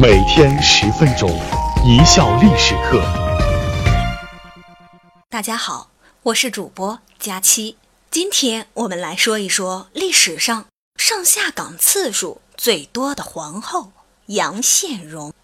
每天十分钟，一笑历史课。大家好，我是主播佳期。今天我们来说一说历史上上下岗次数最多的皇后杨宪荣。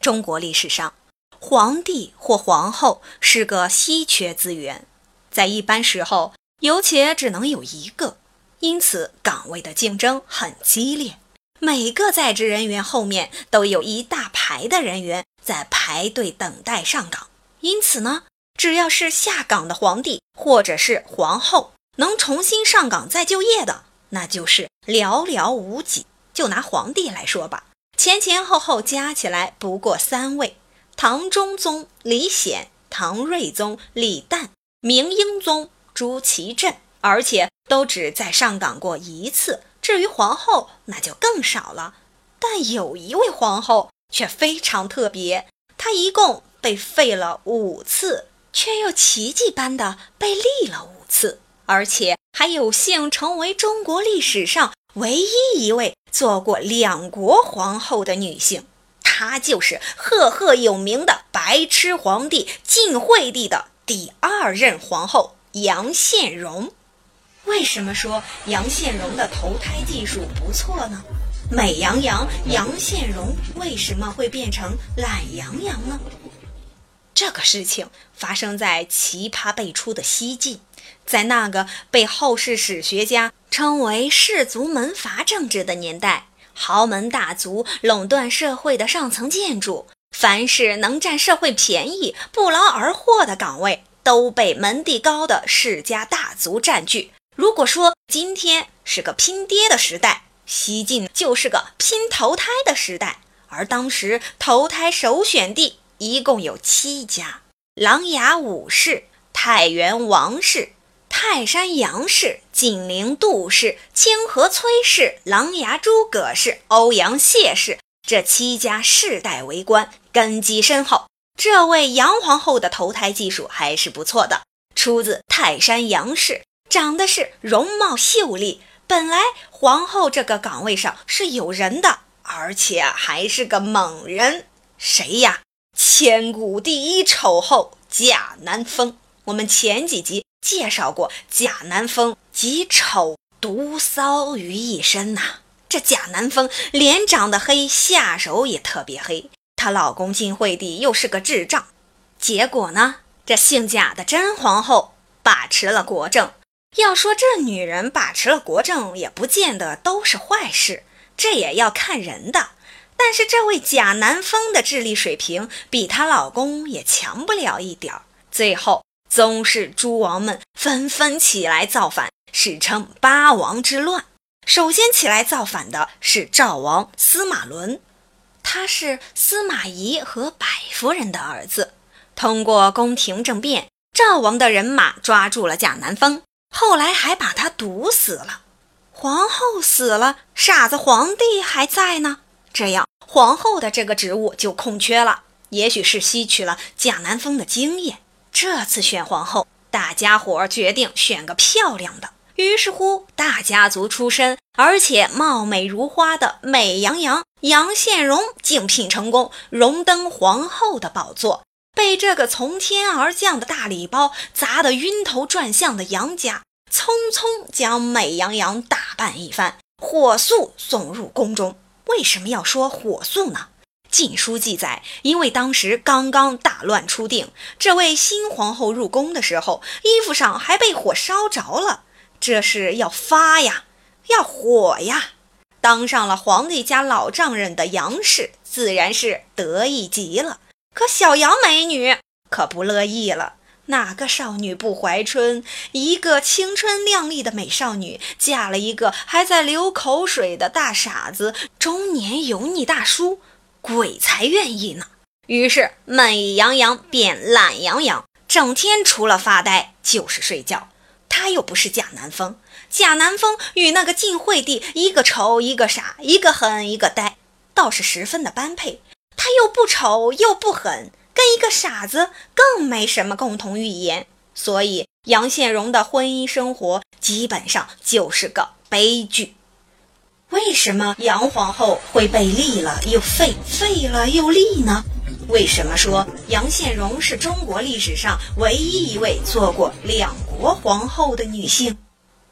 中国历史上，皇帝或皇后是个稀缺资源，在一般时候有且只能有一个，因此岗位的竞争很激烈。每个在职人员后面都有一大排的人员在排队等待上岗，因此呢，只要是下岗的皇帝或者是皇后能重新上岗再就业的，那就是寥寥无几。就拿皇帝来说吧，前前后后加起来不过三位：唐中宗李显、唐睿宗李旦、明英宗朱祁镇，而且都只在上岗过一次。至于皇后，那就更少了。但有一位皇后却非常特别，她一共被废了五次，却又奇迹般的被立了五次，而且还有幸成为中国历史上唯一一位做过两国皇后的女性。她就是赫赫有名的白痴皇帝晋惠帝的第二任皇后杨宪荣。为什么说杨宪荣的投胎技术不错呢？美羊羊杨宪荣为什么会变成懒羊羊呢？这个事情发生在奇葩辈出的西晋，在那个被后世史学家称为氏族门阀政治的年代，豪门大族垄断社会的上层建筑，凡是能占社会便宜、不劳而获的岗位，都被门第高的世家大族占据。如果说今天是个拼爹的时代，西晋就是个拼投胎的时代。而当时投胎首选地一共有七家：琅琊武氏、太原王氏、泰山杨氏、晋陵杜氏、清河崔氏、琅琊诸葛氏、欧阳谢氏。这七家世代为官，根基深厚。这位杨皇后的投胎技术还是不错的，出自泰山杨氏。长得是容貌秀丽，本来皇后这个岗位上是有人的，而且还是个猛人，谁呀？千古第一丑后贾南风。我们前几集介绍过，贾南风集丑毒骚于一身呐。这贾南风脸长得黑，下手也特别黑。她老公晋惠帝又是个智障，结果呢，这姓贾的真皇后把持了国政。要说这女人把持了国政，也不见得都是坏事，这也要看人的。但是这位贾南风的智力水平比她老公也强不了一点儿。最后，宗室诸王们纷纷起来造反，史称八王之乱。首先起来造反的是赵王司马伦，他是司马懿和百夫人的儿子。通过宫廷政变，赵王的人马抓住了贾南风。后来还把他毒死了，皇后死了，傻子皇帝还在呢。这样，皇后的这个职务就空缺了。也许是吸取了贾南风的经验，这次选皇后，大家伙决定选个漂亮的。于是乎，大家族出身而且貌美如花的美羊羊杨宪荣竞聘成功，荣登皇后的宝座。被这个从天而降的大礼包砸得晕头转向的杨家，匆匆将美羊羊打扮一番，火速送入宫中。为什么要说火速呢？晋书记载，因为当时刚刚大乱初定，这位新皇后入宫的时候，衣服上还被火烧着了。这是要发呀，要火呀！当上了皇帝家老丈人的杨氏，自然是得意极了。可小杨美女可不乐意了，哪个少女不怀春？一个青春靓丽的美少女嫁了一个还在流口水的大傻子，中年油腻大叔，鬼才愿意呢。于是美羊羊变懒羊羊，整天除了发呆就是睡觉。他又不是贾南风，贾南风与那个晋惠帝一个丑一个傻，一个狠一个呆，倒是十分的般配。他又不丑又不狠，跟一个傻子更没什么共同语言，所以杨宪荣的婚姻生活基本上就是个悲剧。为什么杨皇后会被立了又废，废了又立呢？为什么说杨宪荣是中国历史上唯一一位做过两国皇后的女性？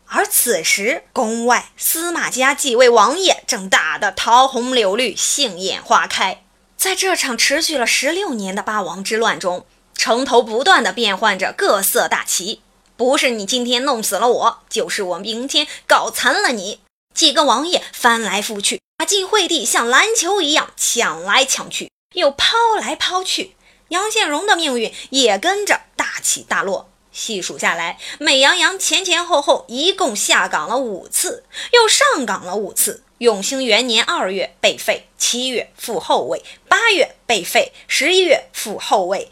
而此时，宫外司马家几位王爷正打得桃红柳绿、杏眼花开。在这场持续了十六年的八王之乱中，城头不断的变换着各色大旗，不是你今天弄死了我，就是我明天搞残了你。几个王爷翻来覆去，把晋惠帝像篮球一样抢来抢去，又抛来抛去。杨宪荣的命运也跟着大起大落。细数下来，美羊羊前前后后一共下岗了五次，又上岗了五次。永兴元年二月被废，七月复后位，八月被废，十一月复后位。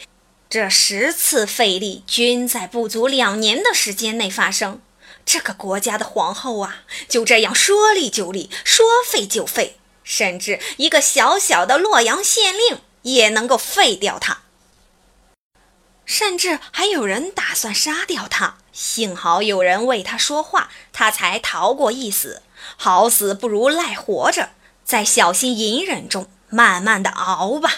这十次废立均在不足两年的时间内发生。这个国家的皇后啊，就这样说立就立，说废就废，甚至一个小小的洛阳县令也能够废掉她，甚至还有人打算杀掉他。幸好有人为他说话，他才逃过一死。好死不如赖活着，在小心隐忍中慢慢的熬吧。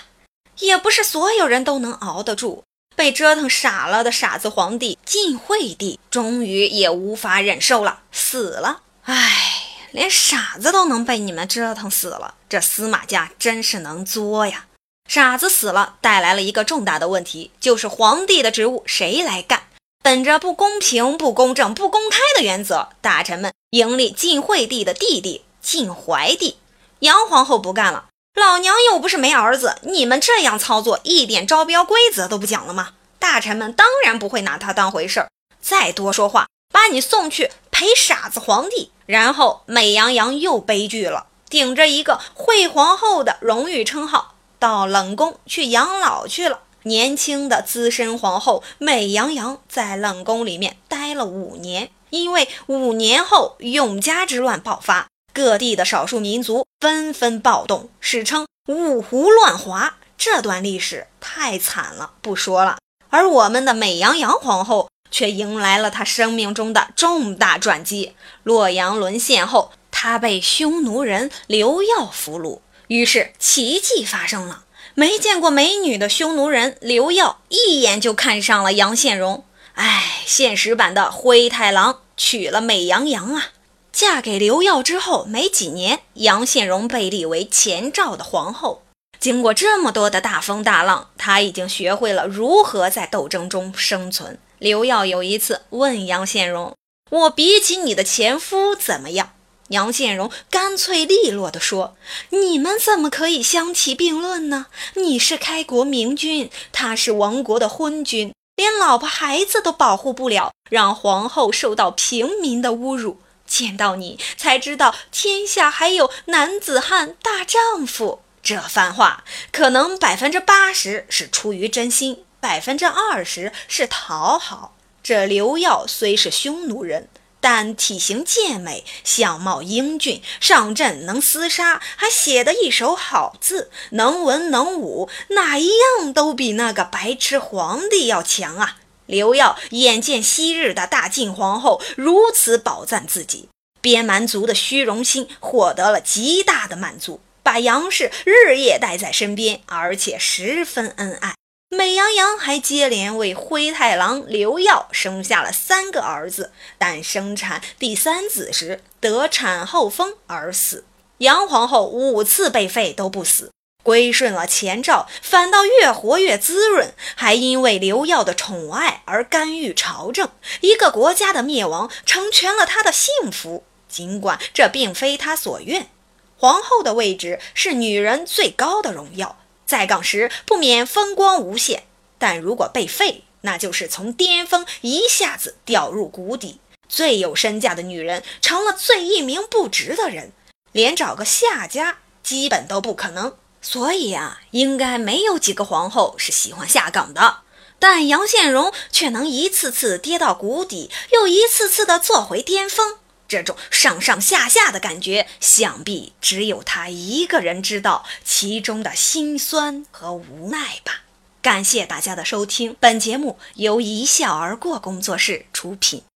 也不是所有人都能熬得住。被折腾傻了的傻子皇帝晋惠帝，终于也无法忍受了，死了。唉，连傻子都能被你们折腾死了，这司马家真是能作呀！傻子死了，带来了一个重大的问题，就是皇帝的职务谁来干？本着不公平、不公正、不公开的原则，大臣们迎立晋惠帝的弟弟晋怀帝。杨皇后不干了。老娘又不是没儿子，你们这样操作一点招标规则都不讲了吗？大臣们当然不会拿他当回事儿，再多说话，把你送去陪傻子皇帝。然后美羊羊又悲剧了，顶着一个惠皇后的荣誉称号，到冷宫去养老去了。年轻的资深皇后美羊羊在冷宫里面待了五年，因为五年后永嘉之乱爆发。各地的少数民族纷纷暴动，史称五胡乱华。这段历史太惨了，不说了。而我们的美羊羊皇后却迎来了她生命中的重大转机。洛阳沦陷后，她被匈奴人刘耀俘虏，于是奇迹发生了。没见过美女的匈奴人刘耀一眼就看上了杨宪荣。哎，现实版的灰太狼娶了美羊羊啊！嫁给刘耀之后没几年，杨宪荣被立为前赵的皇后。经过这么多的大风大浪，她已经学会了如何在斗争中生存。刘耀有一次问杨宪荣：“我比起你的前夫怎么样？”杨宪荣干脆利落地说：“你们怎么可以相提并论呢？你是开国明君，他是亡国的昏君，连老婆孩子都保护不了，让皇后受到平民的侮辱。”见到你才知道天下还有男子汉大丈夫。这番话可能百分之八十是出于真心，百分之二十是讨好。这刘耀虽是匈奴人，但体型健美，相貌英俊，上阵能厮杀，还写得一手好字，能文能武，哪一样都比那个白痴皇帝要强啊！刘耀眼见昔日的大晋皇后如此褒赞自己，边蛮族的虚荣心获得了极大的满足，把杨氏日夜带在身边，而且十分恩爱。美羊羊还接连为灰太狼刘耀生下了三个儿子，但生产第三子时得产后风而死。杨皇后五次被废都不死。归顺了前赵，反倒越活越滋润，还因为刘耀的宠爱而干预朝政。一个国家的灭亡，成全了他的幸福。尽管这并非他所愿，皇后的位置是女人最高的荣耀，在岗时不免风光无限。但如果被废，那就是从巅峰一下子掉入谷底。最有身价的女人成了最一鸣不值的人，连找个下家基本都不可能。所以啊，应该没有几个皇后是喜欢下岗的，但杨宪荣却能一次次跌到谷底，又一次次的坐回巅峰。这种上上下下的感觉，想必只有他一个人知道其中的辛酸和无奈吧。感谢大家的收听，本节目由一笑而过工作室出品。